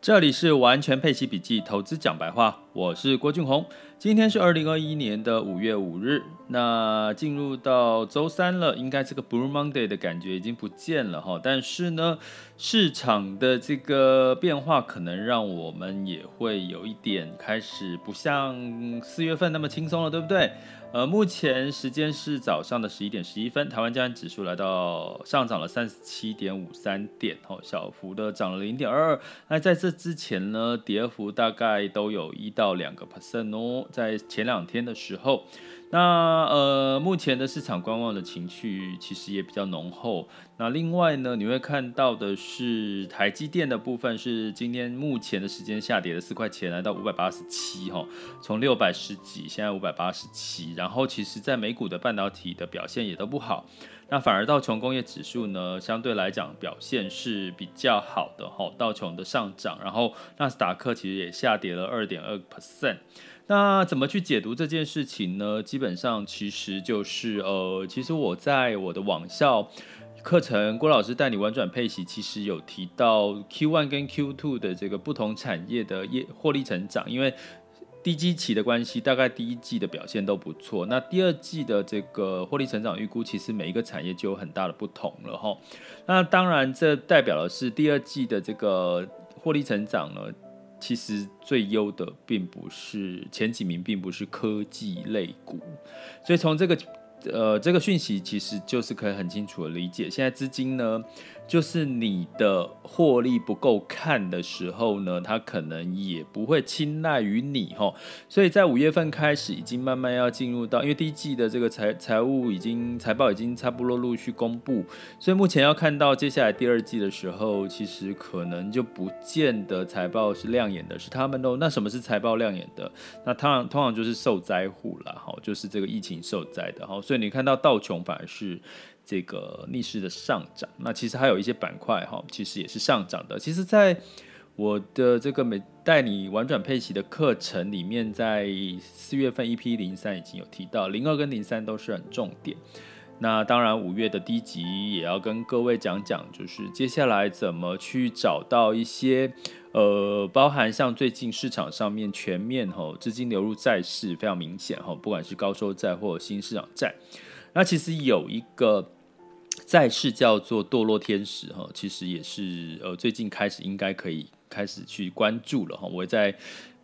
这里是完全配齐笔记，投资讲白话，我是郭俊宏。今天是二零二一年的五月五日，那进入到周三了，应该这个 Blue Monday 的感觉已经不见了哈。但是呢，市场的这个变化可能让我们也会有一点开始不像四月份那么轻松了，对不对？呃，目前时间是早上的十一点十一分，台湾加权指数来到上涨了三十七点五三点，哦，小幅的涨了零点二二。那在这之前呢，跌幅大概都有一到到两个 percent 哦，在前两天的时候。那呃，目前的市场观望的情绪其实也比较浓厚。那另外呢，你会看到的是台积电的部分是今天目前的时间下跌了四块钱，来到五百八十七哈，从六百十几现在五百八十七。然后其实在美股的半导体的表现也都不好，那反而道琼工业指数呢，相对来讲表现是比较好的哈，道琼的上涨，然后纳斯达克其实也下跌了二点二 percent。那怎么去解读这件事情呢？基本上其实就是呃，其实我在我的网校课程，郭老师带你玩转配息，其实有提到 Q1 跟 Q2 的这个不同产业的业获利成长，因为低基期的关系，大概第一季的表现都不错。那第二季的这个获利成长预估，其实每一个产业就有很大的不同了哈。那当然，这代表的是第二季的这个获利成长呢。其实最优的并不是前几名，并不是科技类股，所以从这个呃这个讯息，其实就是可以很清楚的理解，现在资金呢。就是你的获利不够看的时候呢，他可能也不会青睐于你齁。所以在五月份开始，已经慢慢要进入到，因为第一季的这个财财务已经财报已经差不多陆续公布，所以目前要看到接下来第二季的时候，其实可能就不见得财报是亮眼的，是他们都。那什么是财报亮眼的？那通常通常就是受灾户啦，齁，就是这个疫情受灾的齁。所以你看到道琼反而是。这个逆势的上涨，那其实还有一些板块哈，其实也是上涨的。其实，在我的这个每带你玩转配息的课程里面，在四月份 EP 零三已经有提到，零二跟零三都是很重点。那当然，五月的低级也要跟各位讲讲，就是接下来怎么去找到一些呃，包含像最近市场上面全面哈资金流入债市非常明显哈，不管是高收债或新市场债，那其实有一个。再是叫做堕落天使哈，其实也是呃最近开始应该可以开始去关注了哈。我在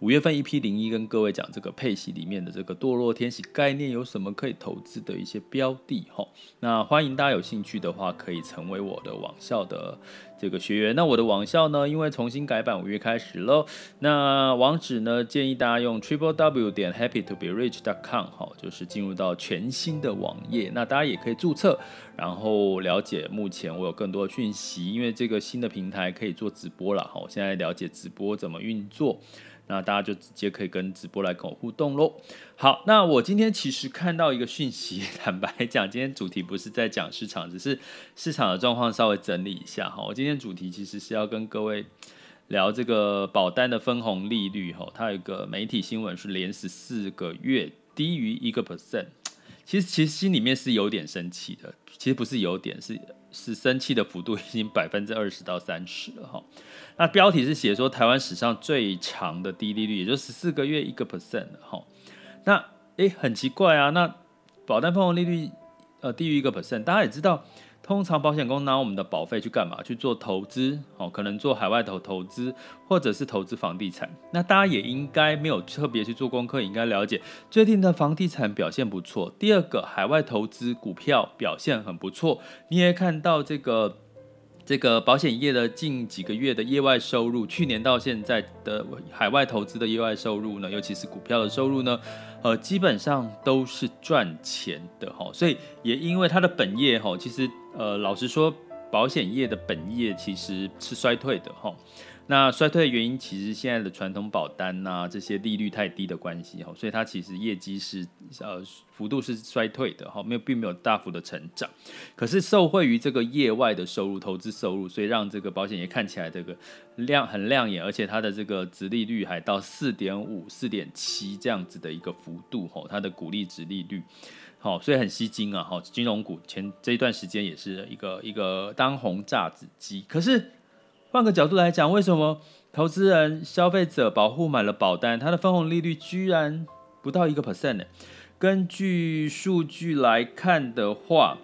五月份一批零一跟各位讲这个配息里面的这个堕落天使概念有什么可以投资的一些标的哈。那欢迎大家有兴趣的话可以成为我的网校的这个学员。那我的网校呢，因为重新改版，五月开始喽。那网址呢，建议大家用 triple w 点 happy to be rich dot com 哈，就是进入到全新的网页。那大家也可以注册，然后了解目前我有更多的讯息，因为这个新的平台可以做直播了哈。我现在了解直播怎么运作。那大家就直接可以跟直播来跟我互动喽。好，那我今天其实看到一个讯息，坦白讲，今天主题不是在讲市场，只是市场的状况稍微整理一下哈。我今天主题其实是要跟各位聊这个保单的分红利率哈。它有一个媒体新闻是连十四个月低于一个 percent，其实其实心里面是有点生气的，其实不是有点是。是生气的幅度已经百分之二十到三十了哈。那标题是写说台湾史上最长的低利率，也就十四个月一个 percent 了哈。那诶，很奇怪啊，那保单分红利率呃低于一个 percent，大家也知道。通常保险公司拿我们的保费去干嘛？去做投资，哦，可能做海外投投资，或者是投资房地产。那大家也应该没有特别去做功课，应该了解最近的房地产表现不错。第二个，海外投资股票表现很不错。你也看到这个。这个保险业的近几个月的业外收入，去年到现在的海外投资的业外收入呢，尤其是股票的收入呢，呃，基本上都是赚钱的哈。所以也因为它的本业哈，其实呃，老实说，保险业的本业其实是衰退的哈。那衰退的原因，其实现在的传统保单呐、啊，这些利率太低的关系哈，所以它其实业绩是呃幅度是衰退的哈，没有并没有大幅的成长。可是受惠于这个业外的收入、投资收入，所以让这个保险业看起来这个亮很亮眼，而且它的这个殖利率还到四点五、四点七这样子的一个幅度哈，它的股利殖利率好，所以很吸睛啊哈。金融股前这一段时间也是一个一个当红炸子鸡，可是。换个角度来讲，为什么投资人、消费者保护买了保单，它的分红利率居然不到一个 percent 呢。根据数据来看的话，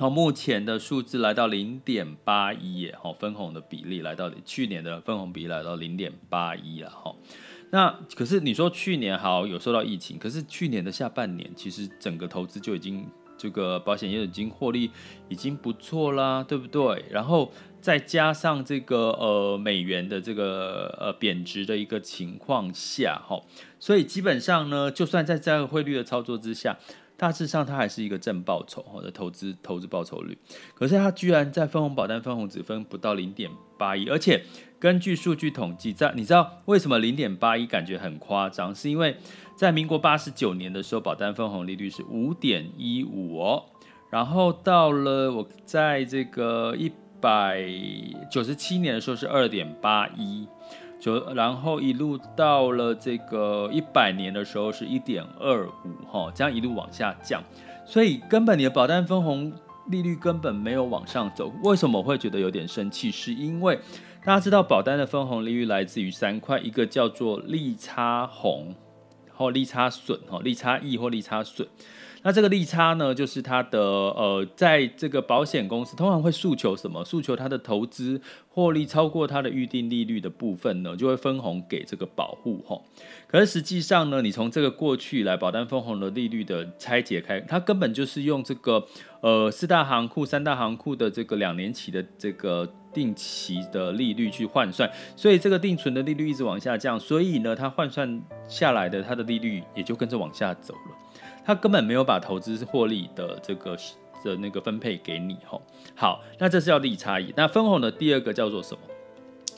好，目前的数字来到零点八一耶，好，分红的比例来到去年的分红比例来到零点八一了，哈。那可是你说去年好有受到疫情，可是去年的下半年其实整个投资就已经这个保险业已经获利已经不错啦，对不对？然后再加上这个呃美元的这个呃贬值的一个情况下，哈，所以基本上呢，就算在这个汇率的操作之下。大致上，它还是一个正报酬或者投资投资报酬率，可是它居然在分红保单分红只分不到零点八一，而且根据数据统计，在你知道为什么零点八一感觉很夸张？是因为在民国八十九年的时候，保单分红利率是五点一五哦，然后到了我在这个一百九十七年的时候是二点八一。就然后一路到了这个一百年的时候是一点二五哈，这样一路往下降，所以根本你的保单分红利率根本没有往上走。为什么我会觉得有点生气？是因为大家知道保单的分红利率来自于三块，一个叫做利差红，或利差损，哈，利差益或利差损。那这个利差呢，就是它的呃，在这个保险公司通常会诉求什么？诉求它的投资获利超过它的预定利率的部分呢，就会分红给这个保户哈。可是实际上呢，你从这个过去来保单分红的利率的拆解开，它根本就是用这个呃四大行库、三大行库的这个两年期的这个定期的利率去换算，所以这个定存的利率一直往下降，所以呢，它换算下来的它的利率也就跟着往下走了。他根本没有把投资获利的这个的那个分配给你吼。好，那这是叫利差异。那分红的第二个叫做什么？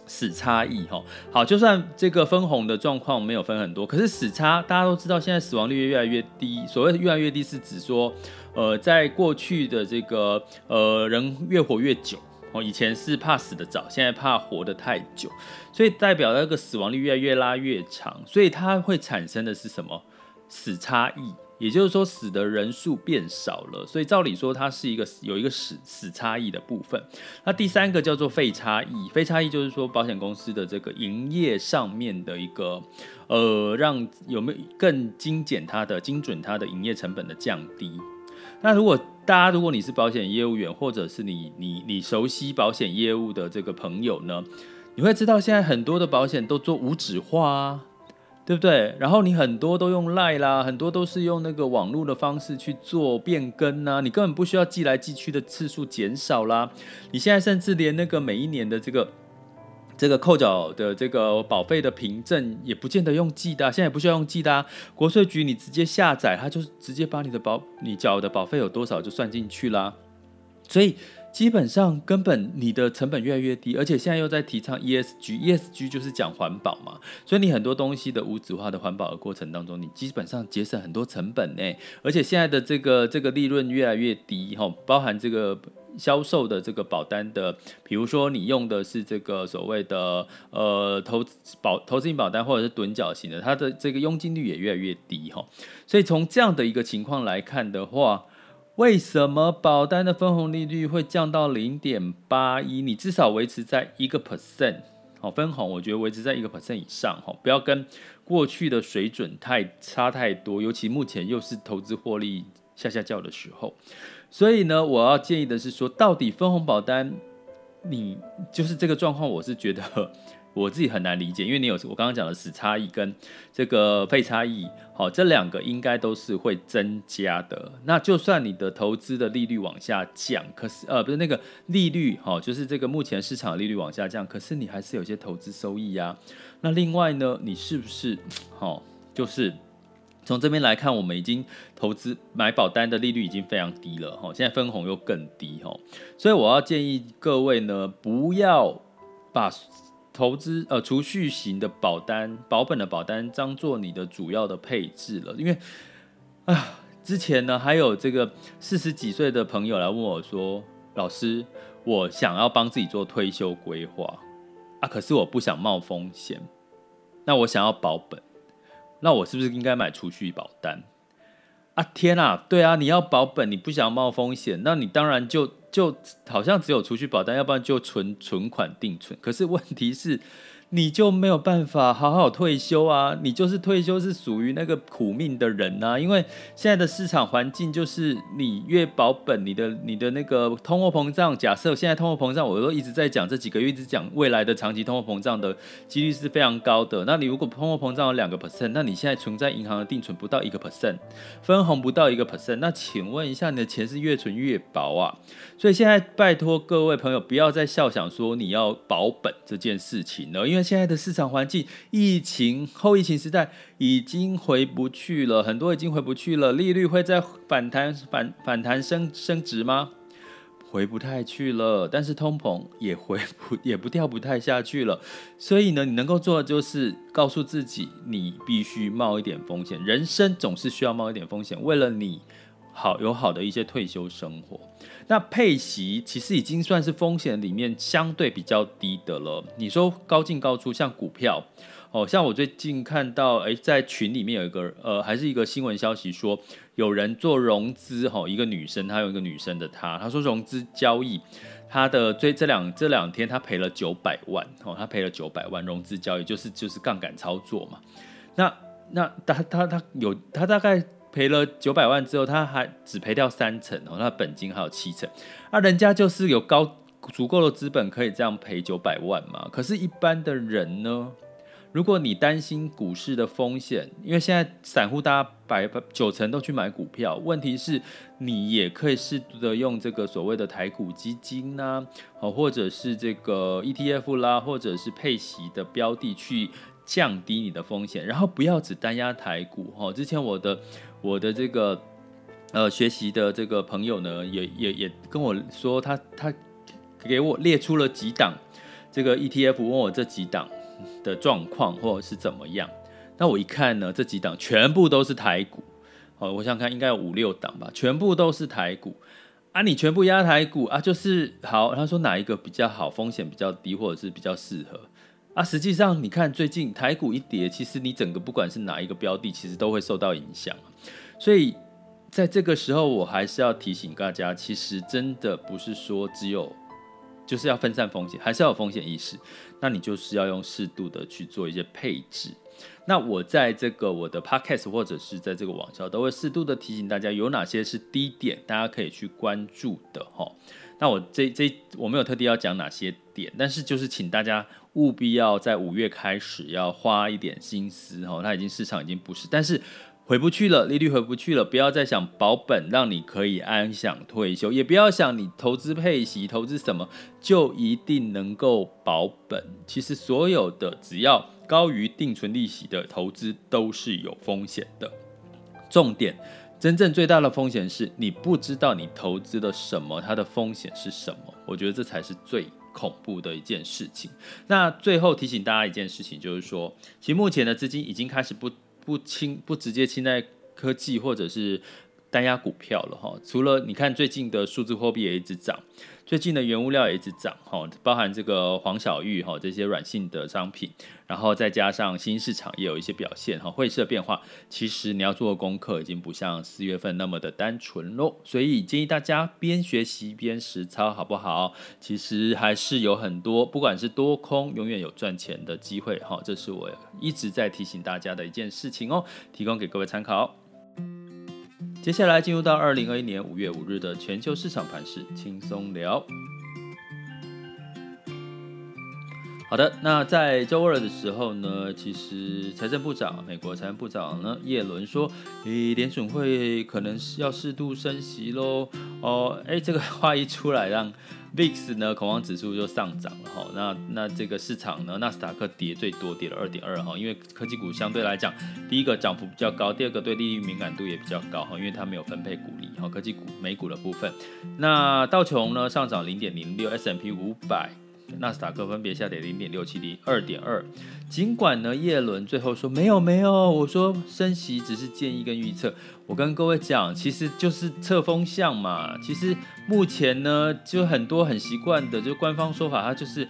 死差异吼。好，就算这个分红的状况没有分很多，可是死差大家都知道，现在死亡率越来越低。所谓越来越低，是指说，呃，在过去的这个呃人越活越久哦，以前是怕死得早，现在怕活得太久，所以代表那个死亡率越来越拉越长，所以它会产生的是什么？死差异。也就是说，死的人数变少了，所以照理说，它是一个有一个死死差异的部分。那第三个叫做费差异，费差异就是说保险公司的这个营业上面的一个呃，让有没有更精简它的精准它的营业成本的降低。那如果大家如果你是保险业务员，或者是你你你熟悉保险业务的这个朋友呢，你会知道现在很多的保险都做无纸化啊。对不对？然后你很多都用 LINE 啦，很多都是用那个网络的方式去做变更呐，你根本不需要寄来寄去的次数减少啦。你现在甚至连那个每一年的这个这个扣缴的这个保费的凭证也不见得用寄的，现在也不需要用寄的。国税局你直接下载，它就直接把你的保你缴的保费有多少就算进去啦。所以。基本上根本你的成本越来越低，而且现在又在提倡 ESG，ESG 就是讲环保嘛，所以你很多东西的无纸化的环保的过程当中，你基本上节省很多成本呢。而且现在的这个这个利润越来越低哈，包含这个销售的这个保单的，比如说你用的是这个所谓的呃投保投资型保单或者是趸缴型的，它的这个佣金率也越来越低哈。所以从这样的一个情况来看的话，为什么保单的分红利率会降到零点八一？你至少维持在一个 percent，好，分红我觉得维持在一个 percent 以上，哈，不要跟过去的水准太差太多，尤其目前又是投资获利下下叫的时候，所以呢，我要建议的是说，到底分红保单，你就是这个状况，我是觉得。我自己很难理解，因为你有我刚刚讲的死差异跟这个费差异，好，这两个应该都是会增加的。那就算你的投资的利率往下降，可是呃不是那个利率，好，就是这个目前市场利率往下降，可是你还是有些投资收益呀。那另外呢，你是不是好？就是从这边来看，我们已经投资买保单的利率已经非常低了，哈，现在分红又更低，哈，所以我要建议各位呢，不要把。投资呃储蓄型的保单，保本的保单当做你的主要的配置了，因为啊，之前呢还有这个四十几岁的朋友来问我说，老师，我想要帮自己做退休规划。啊，可是我不想冒风险，那我想要保本，那我是不是应该买储蓄保单？啊天啊，对啊，你要保本，你不想冒风险，那你当然就就好像只有储蓄保单，要不然就存存款定存。可是问题是，你就没有办法好好退休啊！你就是退休是属于那个苦命的人啊！因为现在的市场环境就是你越保本，你的你的那个通货膨胀，假设现在通货膨胀，我都一直在讲，这几个月一直讲未来的长期通货膨胀的几率是非常高的。那你如果通货膨胀有两个 percent，那你现在存在银行的定存不到一个 percent，分红不到一个 percent，那请问一下，你的钱是越存越薄啊！所以现在拜托各位朋友不要再笑想说你要保本这件事情了，因为。现在的市场环境，疫情后疫情时代已经回不去了，很多已经回不去了。利率会再反弹反反弹升升值吗？回不太去了。但是通膨也回不也不掉不太下去了。所以呢，你能够做的就是告诉自己，你必须冒一点风险。人生总是需要冒一点风险，为了你好有好的一些退休生活。那配息其实已经算是风险里面相对比较低的了。你说高进高出，像股票，哦，像我最近看到，哎，在群里面有一个，呃，还是一个新闻消息说，有人做融资，哈，一个女生，她有一个女生的她，她说融资交易，她的最这两这两天她赔了九百万，哦，她赔了九百万融资交易，就是就是杠杆操作嘛。那那她她她有她大概。赔了九百万之后，他还只赔掉三成哦，他本金还有七成，啊，人家就是有高足够的资本可以这样赔九百万嘛。可是，一般的人呢？如果你担心股市的风险，因为现在散户大家百九成都去买股票，问题是，你也可以适度的用这个所谓的台股基金呐，哦，或者是这个 ETF 啦，或者是配息的标的去降低你的风险，然后不要只单押台股哦。之前我的。我的这个呃学习的这个朋友呢，也也也跟我说他，他给我列出了几档这个 ETF，问我这几档的状况或者是怎么样。那我一看呢，这几档全部都是台股，哦，我想看应该有五六档吧，全部都是台股啊。你全部压台股啊，就是好。他说哪一个比较好，风险比较低，或者是比较适合啊？实际上你看最近台股一跌，其实你整个不管是哪一个标的，其实都会受到影响。所以，在这个时候，我还是要提醒大家，其实真的不是说只有就是要分散风险，还是要有风险意识。那你就是要用适度的去做一些配置。那我在这个我的 podcast 或者是在这个网校，都会适度的提醒大家有哪些是低点，大家可以去关注的哈。那我这这我没有特地要讲哪些点，但是就是请大家务必要在五月开始要花一点心思哦。它已经市场已经不是，但是。回不去了，利率回不去了，不要再想保本，让你可以安享退休，也不要想你投资配息、投资什么就一定能够保本。其实所有的只要高于定存利息的投资都是有风险的。重点，真正最大的风险是你不知道你投资了什么，它的风险是什么。我觉得这才是最恐怖的一件事情。那最后提醒大家一件事情，就是说，其实目前的资金已经开始不。不清不直接青睐科技或者是单押股票了哈，除了你看最近的数字货币也一直涨，最近的原物料也一直涨哈，包含这个黄小玉哈这些软性的商品，然后再加上新市场也有一些表现哈，汇市变化，其实你要做的功课已经不像四月份那么的单纯喽，所以建议大家边学习边实操好不好？其实还是有很多，不管是多空，永远有赚钱的机会哈，这是我一直在提醒大家的一件事情哦，提供给各位参考。接下来进入到二零二一年五月五日的全球市场盘势轻松聊。好的，那在周二的时候呢，其实财政部长，美国财政部长呢，叶伦说，诶，联准会可能是要适度升息喽。哦，诶，这个话一出来，让 VIX 呢恐慌指数就上涨了哈。那那这个市场呢，纳斯达克跌最多，跌了二点二哈。因为科技股相对来讲，第一个涨幅比较高，第二个对利率敏感度也比较高哈，因为它没有分配股利哈。科技股美股的部分，那道琼呢上涨零点零六，S M P 五百。纳斯达克分别下跌零点六七零二点二，尽管呢，叶伦最后说没有没有，我说升息只是建议跟预测。我跟各位讲，其实就是测风向嘛。其实目前呢，就很多很习惯的，就官方说法，它就是。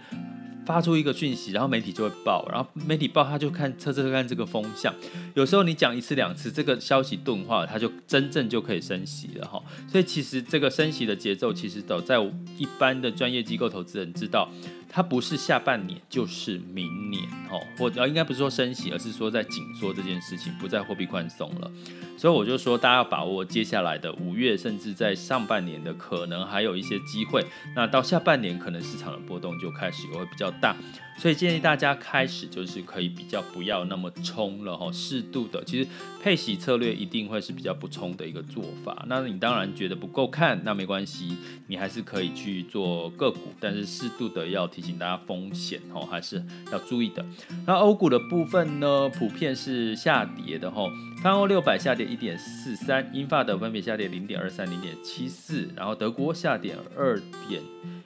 发出一个讯息，然后媒体就会报，然后媒体报他就看测测看这个风向。有时候你讲一次两次，这个消息钝化，它就真正就可以升息了哈。所以其实这个升息的节奏，其实都在一般的专业机构投资人知道，它不是下半年就是明年哦，或者应该不是说升息，而是说在紧缩这件事情不再货币宽松了。所以我就说，大家要把握接下来的五月，甚至在上半年的可能还有一些机会。那到下半年，可能市场的波动就开始会比较大。所以建议大家开始就是可以比较不要那么冲了哈，适度的，其实配息策略一定会是比较不冲的一个做法。那你当然觉得不够看，那没关系，你还是可以去做个股，但是适度的要提醒大家风险哦，还是要注意的。那欧股的部分呢，普遍是下跌的哈，泛欧六百下跌一点四三，英法的分别下跌零点二三、零点七四，然后德国下跌二点。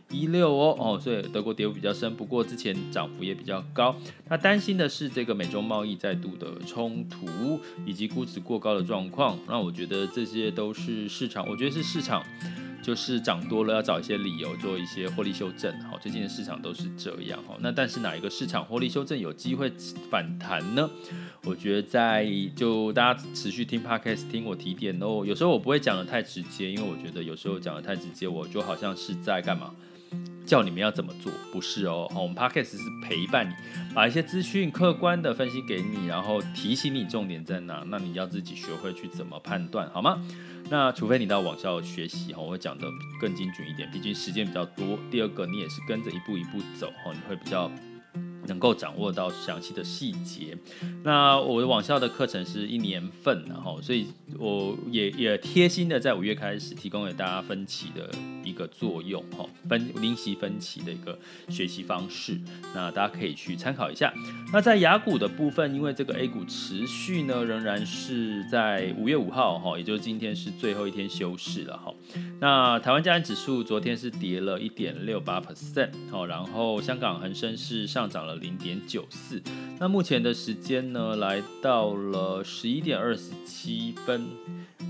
一六哦哦，所以德国跌幅比较深，不过之前涨幅也比较高。那担心的是这个美中贸易再度的冲突，以及估值过高的状况。那我觉得这些都是市场，我觉得是市场就是涨多了要找一些理由做一些获利修正。好，最近的市场都是这样。好，那但是哪一个市场获利修正有机会反弹呢？我觉得在就大家持续听 Podcast 听我提点哦。有时候我不会讲得太直接，因为我觉得有时候讲得太直接，我就好像是在干嘛？叫你们要怎么做，不是哦。好，我们 Podcast 是陪伴你，把一些资讯客观的分析给你，然后提醒你重点在哪，那你要自己学会去怎么判断，好吗？那除非你到网校学习，哈，我会讲得更精准一点，毕竟时间比较多。第二个，你也是跟着一步一步走，哈，你会比较。能够掌握到详细的细节。那我的网校的课程是一年份，然后所以我也也贴心的在五月开始提供给大家分期的一个作用，哈，分零息分期的一个学习方式。那大家可以去参考一下。那在雅股的部分，因为这个 A 股持续呢，仍然是在五月五号，哈，也就是今天是最后一天休市了，哈。那台湾加权指数昨天是跌了一点六八 percent，好，然后香港恒生是上涨了。零点九四，那目前的时间呢，来到了十一点二十七分。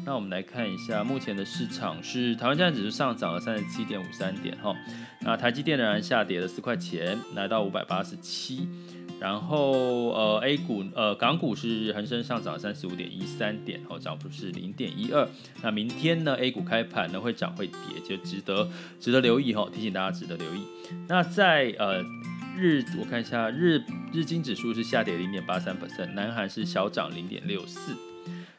那我们来看一下，目前的市场是台湾加权指数上涨了三十七点五三点，哈。那台积电仍然下跌了四块钱，来到五百八十七。然后呃，A 股呃港股是恒生上涨三十五点一三点，哦，涨幅是零点一二。那明天呢，A 股开盘呢会涨会跌，就值得值得留意哈，提醒大家值得留意。那在呃。日我看一下日日经指数是下跌零点八三 percent，南韩是小涨零点六四。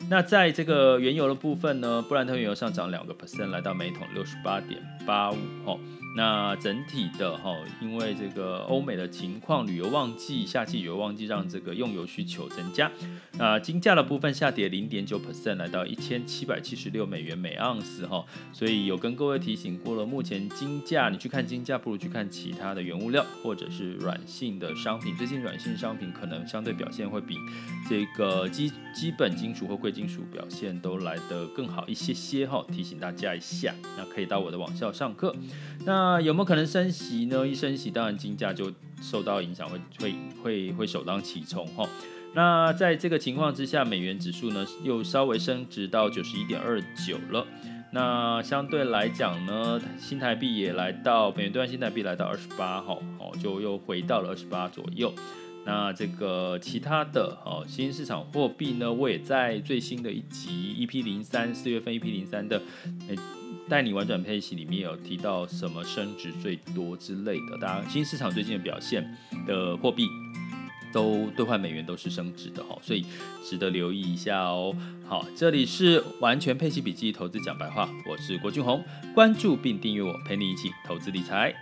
那在这个原油的部分呢，布兰特原油上涨两个 percent，来到每桶六十八点八五哦。那整体的哈，因为这个欧美的情况，旅游旺季、夏季旅游旺季让这个用油需求增加。那金价的部分下跌零点九 percent，来到一千七百七十六美元每盎司哈。所以有跟各位提醒过了，目前金价你去看金价，不如去看其他的原物料或者是软性的商品。最近软性商品可能相对表现会比这个基基本金属或贵金属表现都来得更好一些些哈。提醒大家一下，那可以到我的网校上课。那那有没有可能升息呢？一升息，当然金价就受到影响，会会会会首当其冲哈。那在这个情况之下，美元指数呢又稍微升值到九十一点二九了。那相对来讲呢，新台币也来到美元兑换新台币来到二十八哈，哦，就又回到了二十八左右。那这个其他的哦，新市场货币呢，我也在最新的一集 EP 零三四月份 EP 零三的带你玩转佩奇里面有提到什么升值最多之类的，当然新市场最近的表现的货币都兑换美元都是升值的哈，所以值得留意一下哦。好，这里是完全配息笔记投资讲白话，我是郭俊宏，关注并订阅我，陪你一起投资理财。